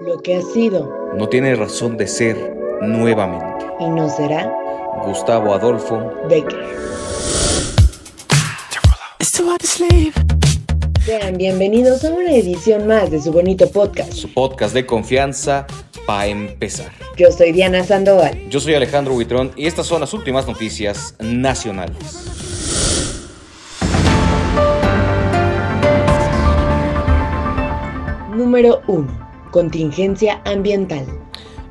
Lo que ha sido No tiene razón de ser nuevamente. y no será Gustavo Adolfo Becker. Sean bienvenidos a una edición más de su bonito podcast. su podcast de confianza para empezar. Yo soy Diana Sandoval. Yo soy Alejandro Buitrón y estas son las últimas noticias nacionales. Número 1. Contingencia ambiental.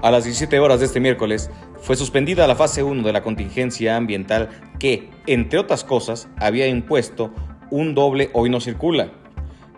A las 17 horas de este miércoles fue suspendida la fase 1 de la contingencia ambiental que, entre otras cosas, había impuesto un doble hoy no circula,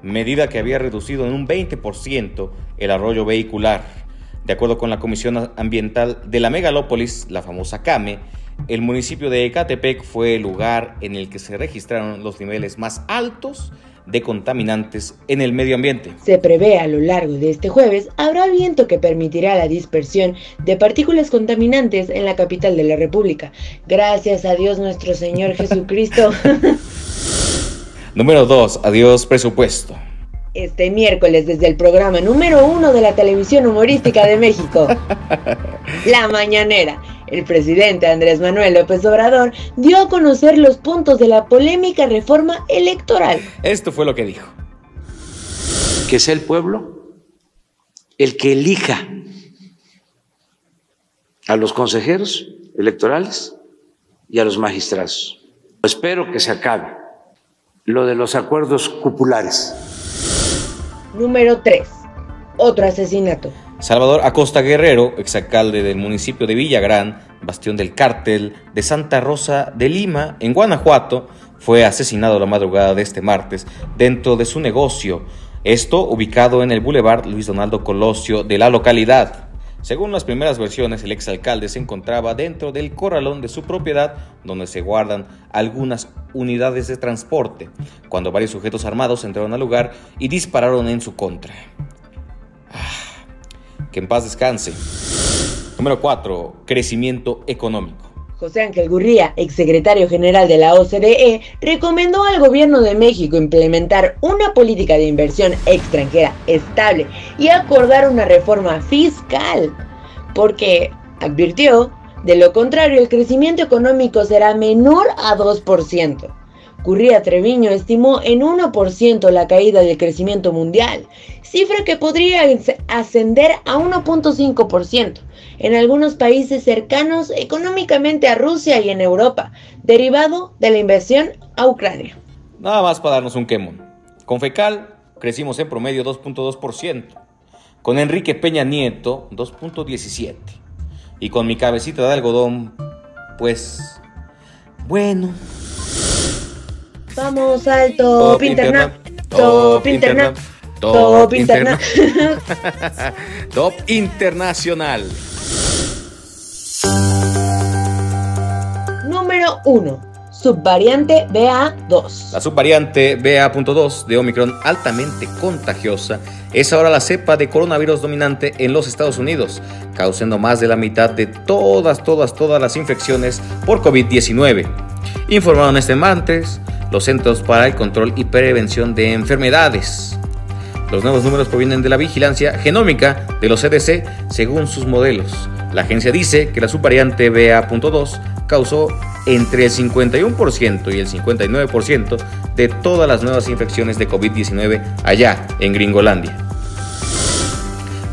medida que había reducido en un 20% el arroyo vehicular. De acuerdo con la Comisión Ambiental de la Megalópolis, la famosa CAME, el municipio de Ecatepec fue el lugar en el que se registraron los niveles más altos de contaminantes en el medio ambiente. Se prevé a lo largo de este jueves habrá viento que permitirá la dispersión de partículas contaminantes en la capital de la República. Gracias a Dios nuestro Señor Jesucristo. Número 2. Adiós presupuesto. Este miércoles desde el programa número uno de la televisión humorística de México, La Mañanera, el presidente Andrés Manuel López Obrador dio a conocer los puntos de la polémica reforma electoral. Esto fue lo que dijo. que sea el pueblo el que elija a los consejeros electorales y a los magistrados. Espero que se acabe lo de los acuerdos cupulares. Número 3. Otro asesinato. Salvador Acosta Guerrero, exalcalde del municipio de Villagrán, bastión del cártel de Santa Rosa de Lima, en Guanajuato, fue asesinado la madrugada de este martes dentro de su negocio, esto ubicado en el Boulevard Luis Donaldo Colosio de la localidad. Según las primeras versiones, el exalcalde se encontraba dentro del corralón de su propiedad, donde se guardan algunas unidades de transporte, cuando varios sujetos armados entraron al lugar y dispararon en su contra. Ah, que en paz descanse. Número 4. Crecimiento económico. José Ángel Gurría, exsecretario general de la OCDE, recomendó al gobierno de México implementar una política de inversión extranjera estable y acordar una reforma fiscal, porque, advirtió, de lo contrario el crecimiento económico será menor a 2%. Gurría Treviño estimó en 1% la caída del crecimiento mundial, cifra que podría ascender a 1.5% en algunos países cercanos económicamente a Rusia y en Europa, derivado de la inversión a Ucrania. Nada más para darnos un quemón. Con Fecal crecimos en promedio 2.2%. Con Enrique Peña Nieto 2.17%. Y con mi cabecita de algodón, pues... Bueno. Vamos al top, interna. Top interna. Top interna. Top internacional. Número 1. Subvariante BA2. La subvariante BA.2 de Omicron altamente contagiosa es ahora la cepa de coronavirus dominante en los Estados Unidos, causando más de la mitad de todas, todas, todas las infecciones por COVID-19. Informaron este martes los Centros para el Control y Prevención de Enfermedades. Los nuevos números provienen de la vigilancia genómica de los CDC según sus modelos. La agencia dice que la subvariante BA.2 causó entre el 51% y el 59% de todas las nuevas infecciones de COVID-19 allá en Gringolandia.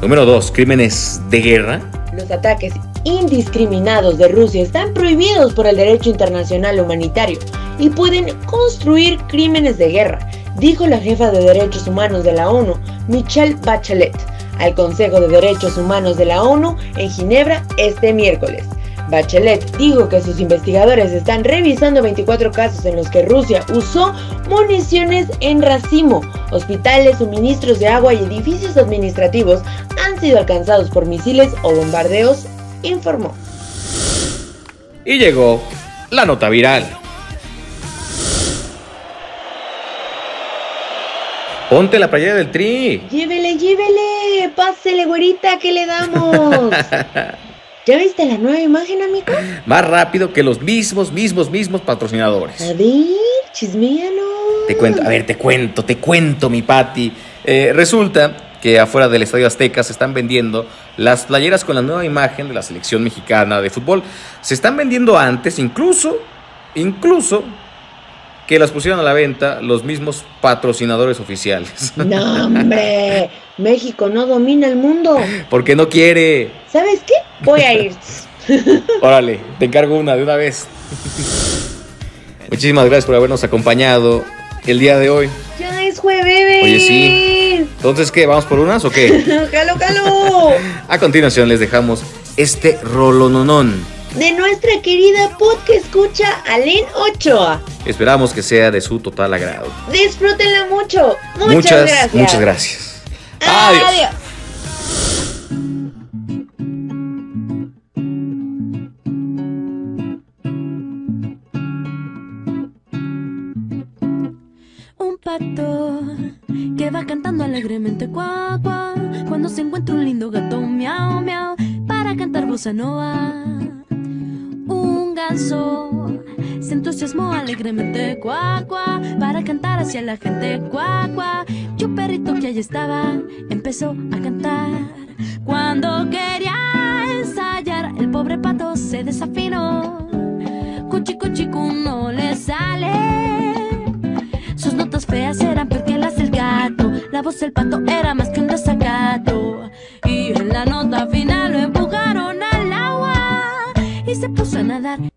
Número 2. Crímenes de guerra. Los ataques indiscriminados de Rusia están prohibidos por el derecho internacional humanitario y pueden construir crímenes de guerra, dijo la jefa de Derechos Humanos de la ONU, Michelle Bachelet, al Consejo de Derechos Humanos de la ONU en Ginebra este miércoles. Bachelet dijo que sus investigadores están revisando 24 casos en los que Rusia usó municiones en racimo. Hospitales, suministros de agua y edificios administrativos han sido alcanzados por misiles o bombardeos, informó. Y llegó la nota viral. Ponte la playera del tri. Llévele, llévele, pásele, güerita, que le damos. ¿Ya viste la nueva imagen, amigo? Más rápido que los mismos, mismos, mismos patrocinadores. A ver, chismeanos. Te cuento, a ver, te cuento, te cuento, mi Pati. Eh, resulta que afuera del Estadio Azteca se están vendiendo las playeras con la nueva imagen de la selección mexicana de fútbol. Se están vendiendo antes, incluso, incluso que las pusieron a la venta los mismos patrocinadores oficiales. No, hombre, México no domina el mundo. Porque no quiere. ¿Sabes qué? Voy a ir. Órale, te encargo una de una vez. Muchísimas gracias por habernos acompañado el día de hoy. Es jueves. Oye, sí. Entonces, ¿qué? ¿Vamos por unas o qué? ¡Calo, calo! A continuación les dejamos este rolononón. De nuestra querida podcast escucha Alen Ochoa. Esperamos que sea de su total agrado. Disfrútenla mucho. Muchas, gracias. Muchas gracias. Adiós. Adiós. Que va cantando alegremente cuá, cuando se encuentra un lindo gato miau, miau, para cantar bossa nova. Un ganso se entusiasmó alegremente cuá, para cantar hacia la gente cuá, cuá. Y un perrito que allí estaba empezó a cantar. Cuando quería ensayar, el pobre pato se desafinó. Cuchi, cuchi, cu, no le sale. Notas feas eran peor que las del gato. La voz del pato era más que un desacato. Y en la nota final lo empujaron al agua. Y se puso a nadar.